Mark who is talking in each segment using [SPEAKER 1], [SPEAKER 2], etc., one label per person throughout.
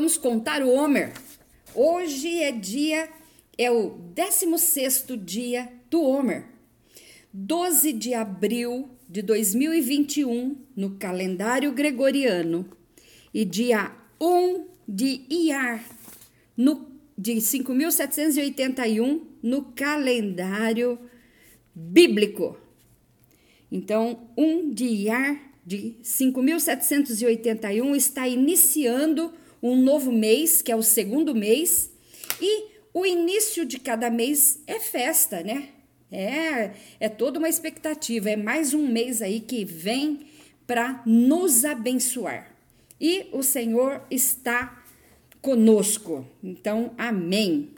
[SPEAKER 1] Vamos contar o Homer. Hoje é dia, é o 16 dia do Homer. 12 de abril de 2021 no calendário gregoriano e dia 1 de Iar no, de 5781 no calendário bíblico. Então, 1 de Iar de 5781 está iniciando um novo mês, que é o segundo mês, e o início de cada mês é festa, né? É, é toda uma expectativa, é mais um mês aí que vem para nos abençoar. E o Senhor está conosco. Então, amém.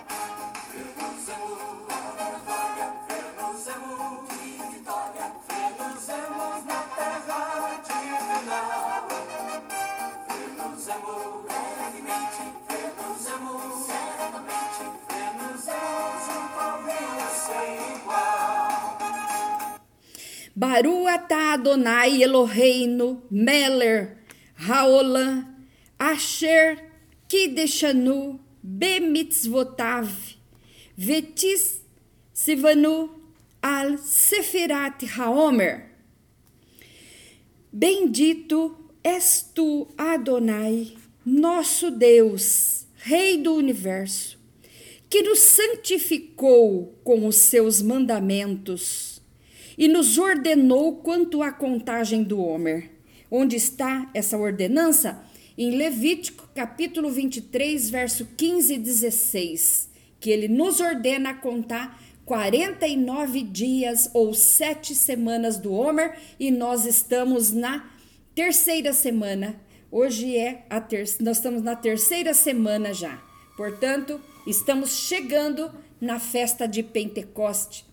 [SPEAKER 1] Baru atah Adonai Eloheinu Meler Haolam Asher Kideshanu Bemitzvotav Vetis Sivanu Al Sefirat Haomer. Bendito és tu, Adonai, nosso Deus, Rei do universo, que nos santificou com os seus mandamentos e nos ordenou quanto à contagem do Homer. Onde está essa ordenança? Em Levítico, capítulo 23, verso 15 e 16, que ele nos ordena contar 49 dias ou sete semanas do Homer e nós estamos na terceira semana. Hoje é a ter... nós estamos na terceira semana já. Portanto, estamos chegando na festa de Pentecoste,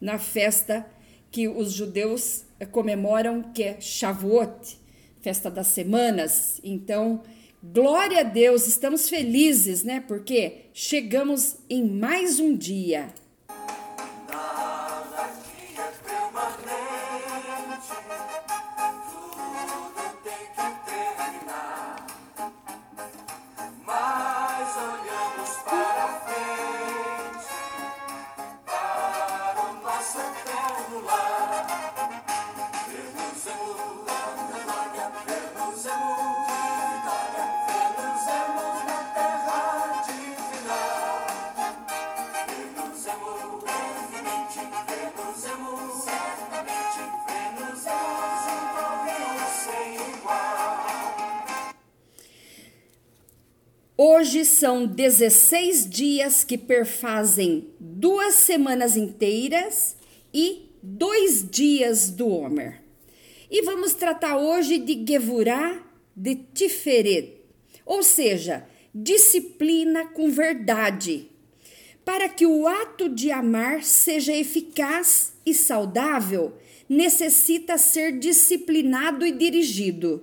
[SPEAKER 1] na festa que os judeus eh, comemoram, que é Shavuot, festa das semanas. Então, glória a Deus, estamos felizes, né? Porque chegamos em mais um dia. Hoje são 16 dias que perfazem duas semanas inteiras e dois dias do Homer. E vamos tratar hoje de Gevurah de Tiferet, ou seja, disciplina com verdade, para que o ato de amar seja eficaz e saudável, necessita ser disciplinado e dirigido.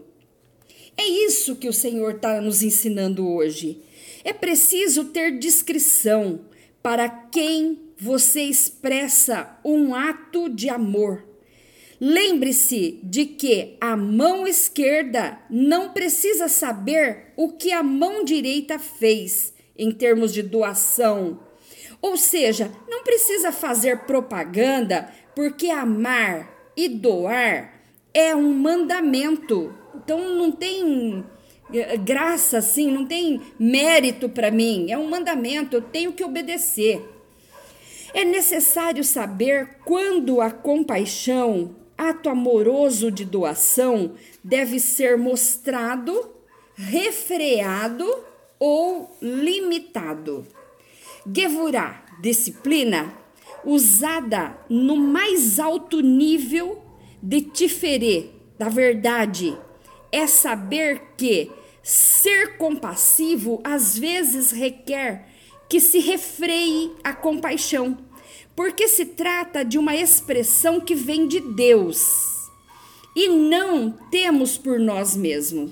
[SPEAKER 1] É isso que o Senhor está nos ensinando hoje. É preciso ter discrição para quem você expressa um ato de amor. Lembre-se de que a mão esquerda não precisa saber o que a mão direita fez em termos de doação. Ou seja, não precisa fazer propaganda, porque amar e doar é um mandamento então não tem eh, graça assim, não tem mérito para mim, é um mandamento, eu tenho que obedecer. É necessário saber quando a compaixão, ato amoroso de doação, deve ser mostrado, refreado ou limitado. Gevurah, disciplina, usada no mais alto nível de tiferê, da verdade, é saber que ser compassivo às vezes requer que se refreie a compaixão, porque se trata de uma expressão que vem de Deus e não temos por nós mesmos.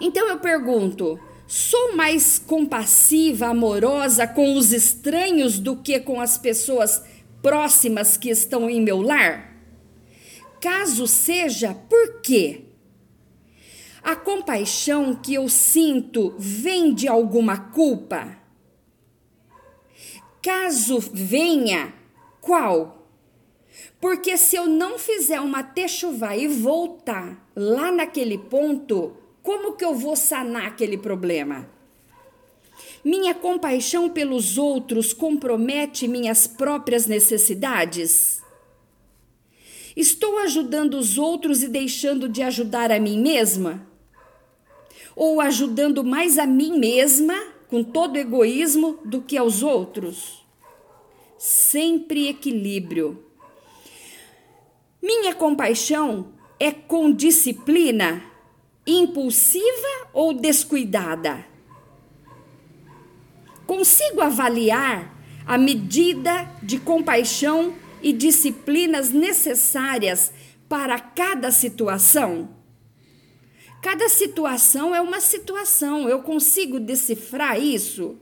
[SPEAKER 1] Então eu pergunto: sou mais compassiva, amorosa com os estranhos do que com as pessoas próximas que estão em meu lar? Caso seja, por quê? A compaixão que eu sinto vem de alguma culpa? Caso venha, qual? Porque se eu não fizer uma techuvá e voltar lá naquele ponto, como que eu vou sanar aquele problema? Minha compaixão pelos outros compromete minhas próprias necessidades? Estou ajudando os outros e deixando de ajudar a mim mesma? Ou ajudando mais a mim mesma, com todo egoísmo, do que aos outros? Sempre equilíbrio. Minha compaixão é com disciplina, impulsiva ou descuidada? Consigo avaliar a medida de compaixão e disciplinas necessárias para cada situação? Cada situação é uma situação, eu consigo decifrar isso?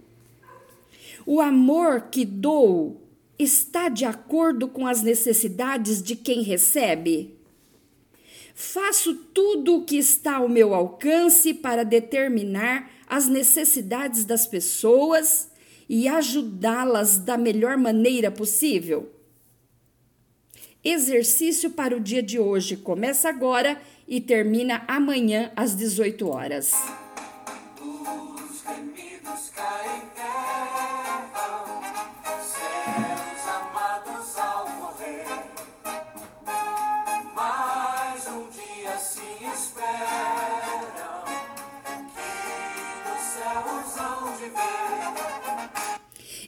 [SPEAKER 1] O amor que dou está de acordo com as necessidades de quem recebe? Faço tudo o que está ao meu alcance para determinar as necessidades das pessoas e ajudá-las da melhor maneira possível? Exercício para o dia de hoje começa agora e termina amanhã às 18 horas.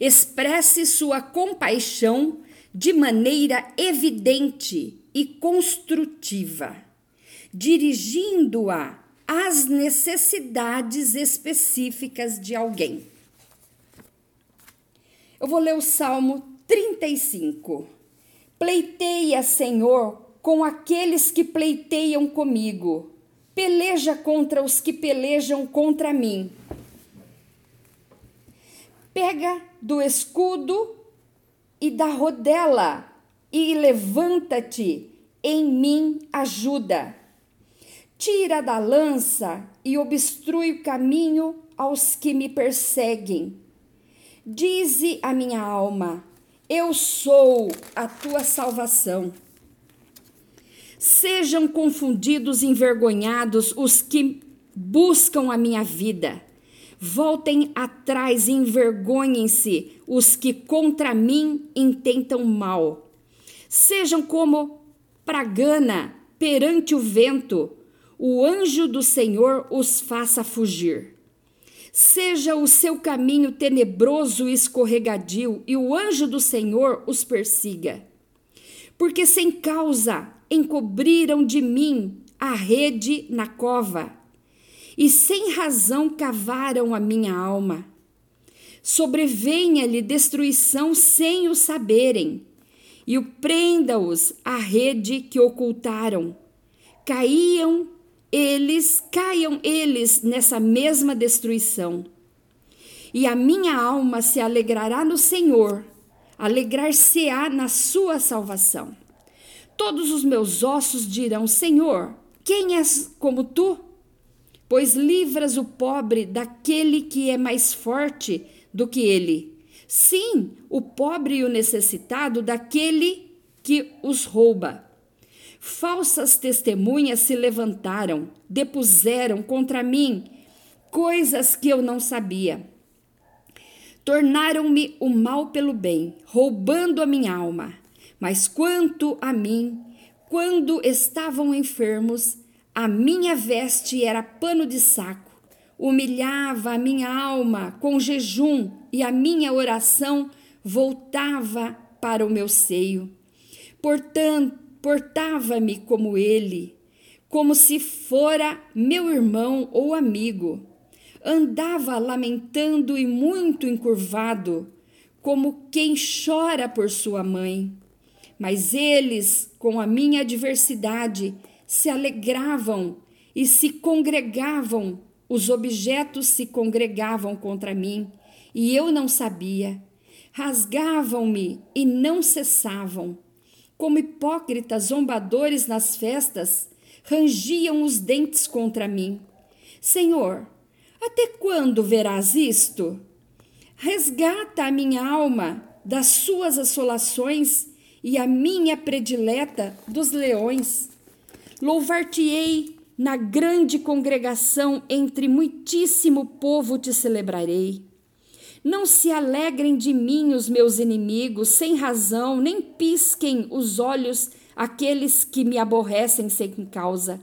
[SPEAKER 1] Expresse sua compaixão de maneira evidente e construtiva, dirigindo-a às necessidades específicas de alguém. Eu vou ler o Salmo 35. Pleiteia, Senhor, com aqueles que pleiteiam comigo. Peleja contra os que pelejam contra mim. Pega do escudo e da rodela, e levanta-te, em mim ajuda. Tira da lança e obstrui o caminho aos que me perseguem. Dize a minha alma: Eu sou a tua salvação. Sejam confundidos e envergonhados os que buscam a minha vida. Voltem atrás e envergonhem-se os que contra mim intentam mal. Sejam como pragana perante o vento, o anjo do Senhor os faça fugir. Seja o seu caminho tenebroso e escorregadio, e o anjo do Senhor os persiga. Porque sem causa encobriram de mim a rede na cova e sem razão cavaram a minha alma. Sobrevenha-lhe destruição sem o saberem, e o prenda-os à rede que ocultaram. Caíam eles, caiam eles nessa mesma destruição. E a minha alma se alegrará no Senhor, alegrar-se-á na sua salvação. Todos os meus ossos dirão: Senhor, quem és como tu? Pois livras o pobre daquele que é mais forte do que ele. Sim, o pobre e o necessitado daquele que os rouba. Falsas testemunhas se levantaram, depuseram contra mim coisas que eu não sabia. Tornaram-me o mal pelo bem, roubando a minha alma. Mas quanto a mim, quando estavam enfermos, a minha veste era pano de saco, humilhava a minha alma com jejum e a minha oração voltava para o meu seio. Portanto, portava-me como ele, como se fora meu irmão ou amigo. Andava lamentando e muito encurvado, como quem chora por sua mãe. Mas eles, com a minha adversidade, se alegravam e se congregavam, os objetos se congregavam contra mim, e eu não sabia. Rasgavam-me e não cessavam. Como hipócritas zombadores nas festas, rangiam os dentes contra mim. Senhor, até quando verás isto? Resgata a minha alma das suas assolações e a minha predileta dos leões. Louvar-te-ei na grande congregação, entre muitíssimo povo te celebrarei. Não se alegrem de mim os meus inimigos, sem razão, nem pisquem os olhos aqueles que me aborrecem sem causa.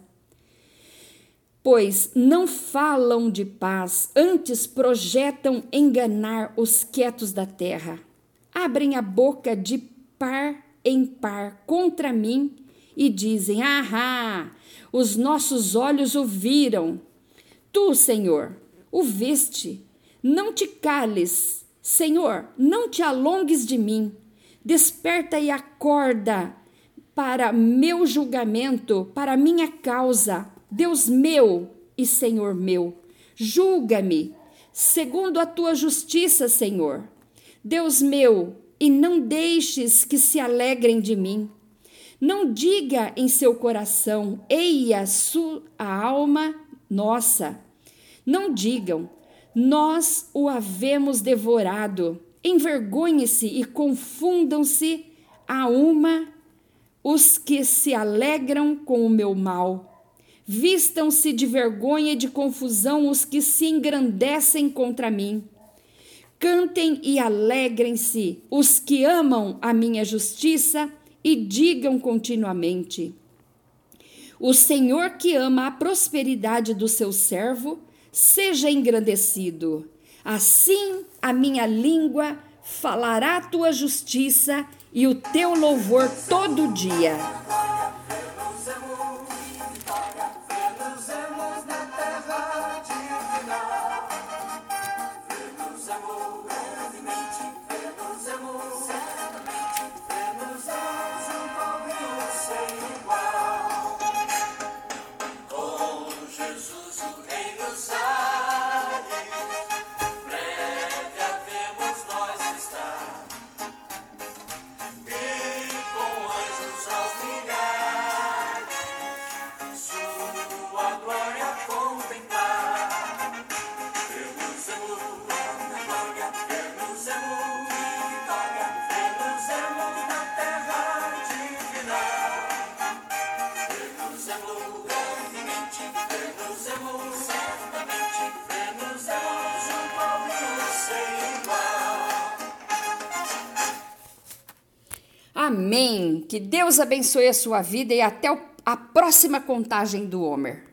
[SPEAKER 1] Pois não falam de paz, antes projetam enganar os quietos da terra. Abrem a boca de par em par contra mim e dizem: Ahá, os nossos olhos o viram. Tu, Senhor, o viste. Não te cales, Senhor, não te alongues de mim. Desperta e acorda para meu julgamento, para minha causa. Deus meu e Senhor meu, julga-me segundo a tua justiça, Senhor. Deus meu, e não deixes que se alegrem de mim. Não diga em seu coração, eia sua alma nossa. Não digam, nós o havemos devorado. Envergonhe-se e confundam-se a uma os que se alegram com o meu mal. Vistam-se de vergonha e de confusão os que se engrandecem contra mim. Cantem e alegrem-se os que amam a minha justiça e digam continuamente: O Senhor que ama a prosperidade do seu servo, seja engrandecido. Assim a minha língua falará tua justiça e o teu louvor todo dia. Amém. Que Deus abençoe a sua vida e até a próxima contagem do Homer.